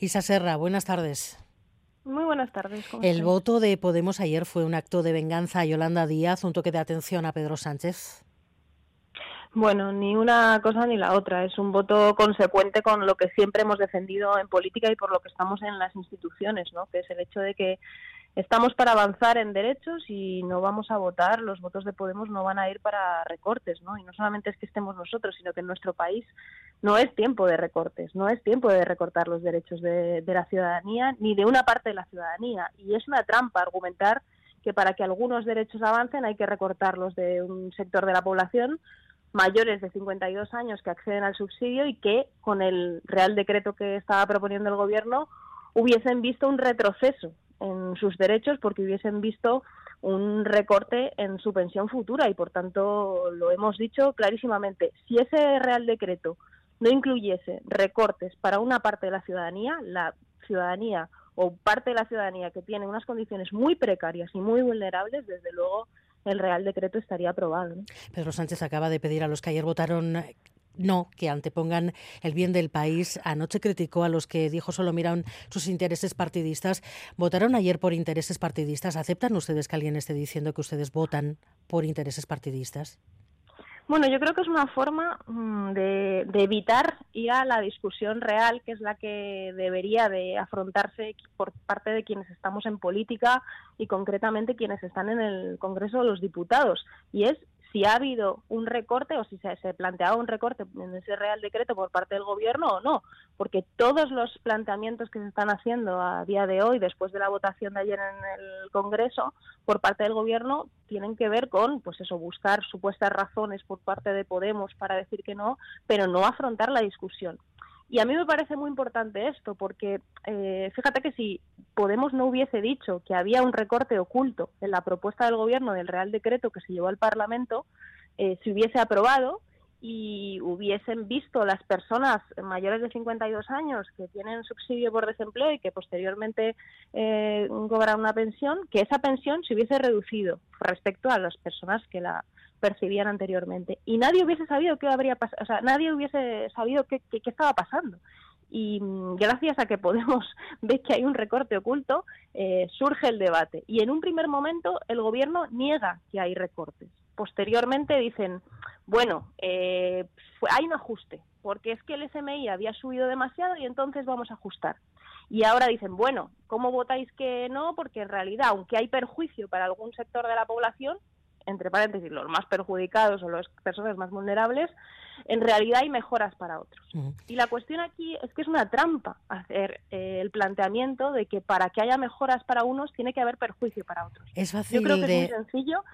Isa Serra, buenas tardes. Muy buenas tardes. El voto de Podemos ayer fue un acto de venganza a Yolanda Díaz, un toque de atención a Pedro Sánchez. Bueno, ni una cosa ni la otra. Es un voto consecuente con lo que siempre hemos defendido en política y por lo que estamos en las instituciones, ¿no? Que es el hecho de que estamos para avanzar en derechos y no vamos a votar, los votos de Podemos no van a ir para recortes, ¿no? Y no solamente es que estemos nosotros, sino que en nuestro país no es tiempo de recortes, no es tiempo de recortar los derechos de, la ciudadanía ni de una parte de la ciudadanía. Y es una trampa argumentar que para que algunos derechos avancen hay que recortarlos de un sector de la población mayores de 52 años que acceden al subsidio y que con el Real Decreto que estaba proponiendo el Gobierno hubiesen visto un retroceso en sus derechos porque hubiesen visto un recorte en su pensión futura y por tanto lo hemos dicho clarísimamente. Si ese Real Decreto no incluyese recortes para una parte de la ciudadanía, la ciudadanía o parte de la ciudadanía que tiene unas condiciones muy precarias y muy vulnerables, desde luego el Real Decreto estaría aprobado. Pedro Sánchez acaba de pedir a los que ayer votaron no que antepongan el bien del país. Anoche criticó a los que dijo solo miran sus intereses partidistas. ¿Votaron ayer por intereses partidistas? ¿Aceptan ustedes que alguien esté diciendo que ustedes votan por intereses partidistas? Bueno, yo creo que es una forma mm, de, evitar ir a la discusión real, que es la que debería de afrontarse por parte de quienes estamos en política y concretamente quienes están en el Congreso de los Diputados. Y es si ha habido un recorte o si se, se, planteaba un recorte en ese Real Decreto por parte del Gobierno o no, porque todos los planteamientos que se están haciendo a día de hoy, después de la votación de ayer en el Congreso, por parte del Gobierno, tienen que ver con, pues eso, buscar supuestas razones por parte de Podemos para decir que no, pero no afrontar la discusión. Y a mí me parece muy importante esto, porque eh, fíjate que si Podemos no hubiese dicho que había un recorte oculto en la propuesta del Gobierno del Real Decreto que se llevó al Parlamento, eh, se hubiese aprobado y hubiesen visto las personas mayores de 52 años que tienen subsidio por desempleo y que posteriormente eh, cobran una pensión, que esa pensión se hubiese reducido respecto a las personas que la percibían anteriormente. Y nadie hubiese sabido qué habría pasado, o sea, nadie hubiese sabido qué, qué, estaba pasando. Y mm, gracias a que Podemos ver que hay un recorte oculto, eh, surge el debate. Y en un primer momento el gobierno niega que hay recortes. Posteriormente dicen, bueno, eh, hay un ajuste, porque es que el SMI había subido demasiado y entonces vamos a ajustar. Y ahora dicen, bueno, ¿cómo votáis que no? Porque en realidad, aunque hay perjuicio para algún sector de la población, entre paréntesis, los más perjudicados o las personas más vulnerables, en realidad hay mejoras para otros. Y la cuestión aquí es que es una trampa hacer eh, el planteamiento de que para que haya mejoras para unos tiene que haber perjuicio para otros. Es fácil Yo creo que de... es muy sencillo.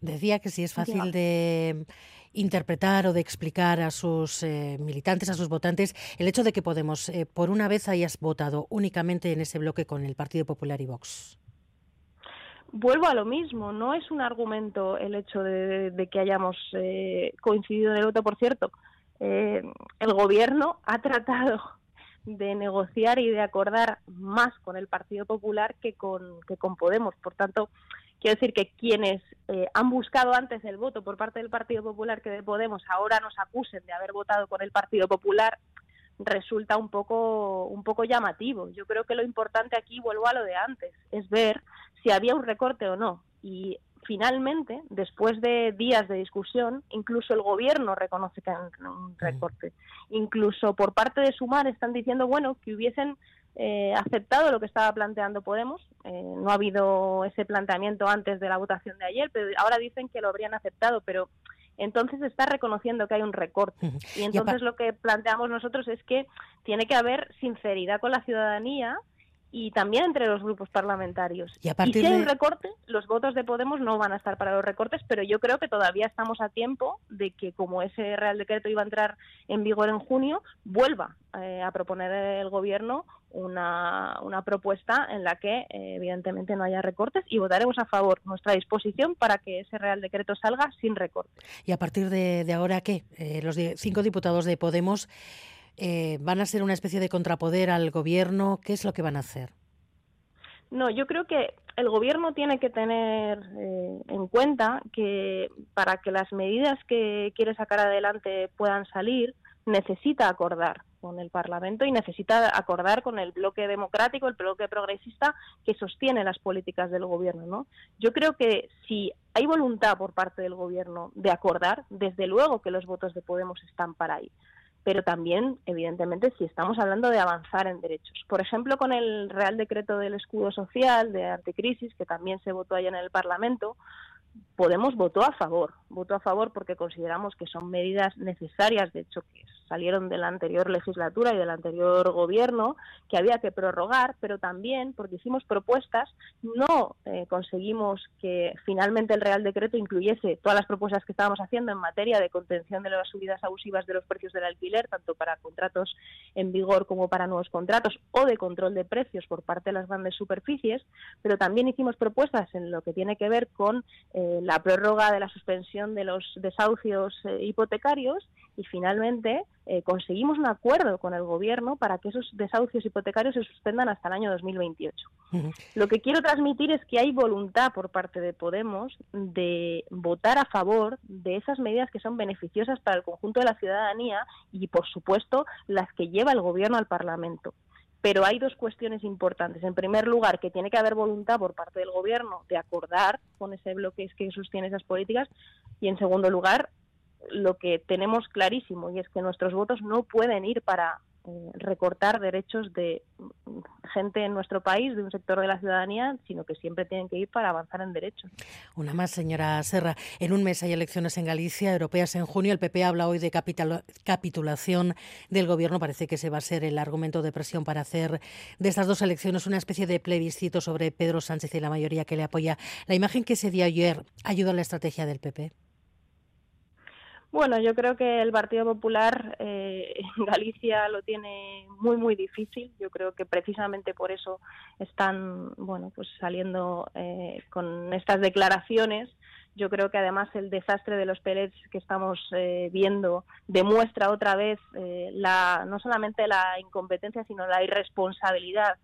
Decía que sí es fácil de interpretar o de explicar a sus eh, militantes, a sus votantes, el hecho de que Podemos, eh, por una vez, hayas votado únicamente en ese bloque con el Partido Popular y Vox vuelvo a lo mismo, no es un argumento el hecho de, que hayamos eh, coincidido en el voto. Por cierto, eh, el Gobierno ha tratado de negociar y de acordar más con el Partido Popular que con, que con Podemos. Por tanto, quiero decir que quienes eh, han buscado antes el voto por parte del Partido Popular que de Podemos ahora nos acusen de haber votado con el Partido Popular resulta un poco un poco llamativo. Yo creo que lo importante aquí, vuelvo a lo de antes, es ver si había un recorte o no. Y finalmente, después de días de discusión, incluso el gobierno reconoce que hay un recorte. Incluso por parte de Sumar están diciendo, bueno, que hubiesen eh, aceptado lo que estaba planteando Podemos. Eh, no ha habido ese planteamiento antes de la votación de ayer, pero ahora dicen que lo habrían aceptado, pero entonces está reconociendo que hay un recorte. Y entonces lo que planteamos nosotros es que tiene que haber sinceridad con la ciudadanía y también entre los grupos parlamentarios. Y, si hay un recorte, los votos de Podemos no van a estar para los recortes, pero yo creo que todavía estamos a tiempo de que, como ese Real Decreto iba a entrar en vigor en junio, vuelva eh, a proponer el Gobierno una, una propuesta en la que, eh, evidentemente, no haya recortes y votaremos a favor nuestra disposición para que ese Real Decreto salga sin recortes. ¿Y a partir de, ahora qué? Eh, los cinco diputados de Podemos eh, ¿Van a ser una especie de contrapoder al gobierno? ¿Qué es lo que van a hacer? No, yo creo que el gobierno tiene que tener eh, en cuenta que para que las medidas que quiere sacar adelante puedan salir, necesita acordar con el Parlamento y necesita acordar con el bloque democrático, el bloque progresista que sostiene las políticas del gobierno. ¿no? Yo creo que si hay voluntad por parte del gobierno de acordar, desde luego que los votos de Podemos están para ahí pero también, evidentemente, si estamos hablando de avanzar en derechos. Por ejemplo, con el Real Decreto del Escudo Social de Anticrisis, que también se votó allá en el Parlamento, Podemos votó a favor, votó a favor porque consideramos que son medidas necesarias, de hecho que salieron de la anterior legislatura y del anterior gobierno, que había que prorrogar, pero también porque hicimos propuestas, no eh, conseguimos que finalmente el Real Decreto incluyese todas las propuestas que estábamos haciendo en materia de contención de las subidas abusivas de los precios del alquiler, tanto para contratos en vigor como para nuevos contratos, o de control de precios por parte de las grandes superficies, pero también hicimos propuestas en lo que tiene que ver con eh, la prórroga de la suspensión de los desahucios eh, hipotecarios y finalmente eh, conseguimos un acuerdo con el gobierno para que esos desahucios hipotecarios se suspendan hasta el año 2028. Lo que quiero transmitir es que hay voluntad por parte de Podemos de votar a favor de esas medidas que son beneficiosas para el conjunto de la ciudadanía y, por supuesto, las que lleva el gobierno al Parlamento. Pero hay dos cuestiones importantes. En primer lugar, que tiene que haber voluntad por parte del Gobierno de acordar con ese bloque que sostiene esas políticas. Y en segundo lugar, lo que tenemos clarísimo y es que nuestros votos no pueden ir para eh, recortar derechos de gente en nuestro país, de un sector de la ciudadanía, sino que siempre tienen que ir para avanzar en derechos. Una más, señora Serra. En un mes hay elecciones en Galicia, europeas en junio. El PP habla hoy de capitulación del Gobierno. Parece que ese va a ser el argumento de presión para hacer de estas dos elecciones una especie de plebiscito sobre Pedro Sánchez y la mayoría que le apoya. La imagen que se dio ayer ayuda a la estrategia del PP. Bueno, yo creo que el Partido Popular eh, en Galicia lo tiene muy muy difícil. Yo creo que precisamente por eso están, bueno, pues saliendo eh, con estas declaraciones. Yo creo que además el desastre de los pellets que estamos eh, viendo demuestra otra vez la, no solamente la incompetencia, sino la irresponsabilidad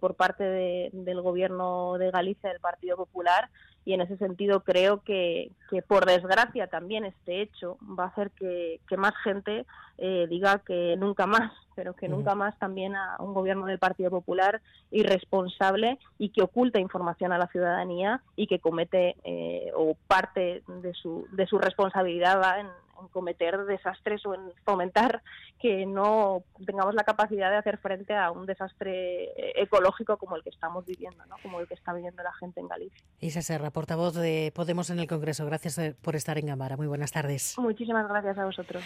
por parte del gobierno de Galicia, del Partido Popular, y en ese sentido creo que, que por desgracia también este hecho va a hacer que, más gente eh, diga que nunca más, pero que nunca más también a un gobierno del Partido Popular irresponsable y que oculta información a la ciudadanía y que comete eh, o parte de su, de su responsabilidad va en, en cometer desastres o en fomentar que no tengamos la capacidad de hacer frente a un desastre eh, ecológico como el que estamos viviendo, ¿no? como el que está viviendo la gente en Galicia. Isa Serra, portavoz de Podemos en el Congreso, gracias eh, por estar en Gamara. Muy buenas tardes. Muchísimas gracias a vosotros.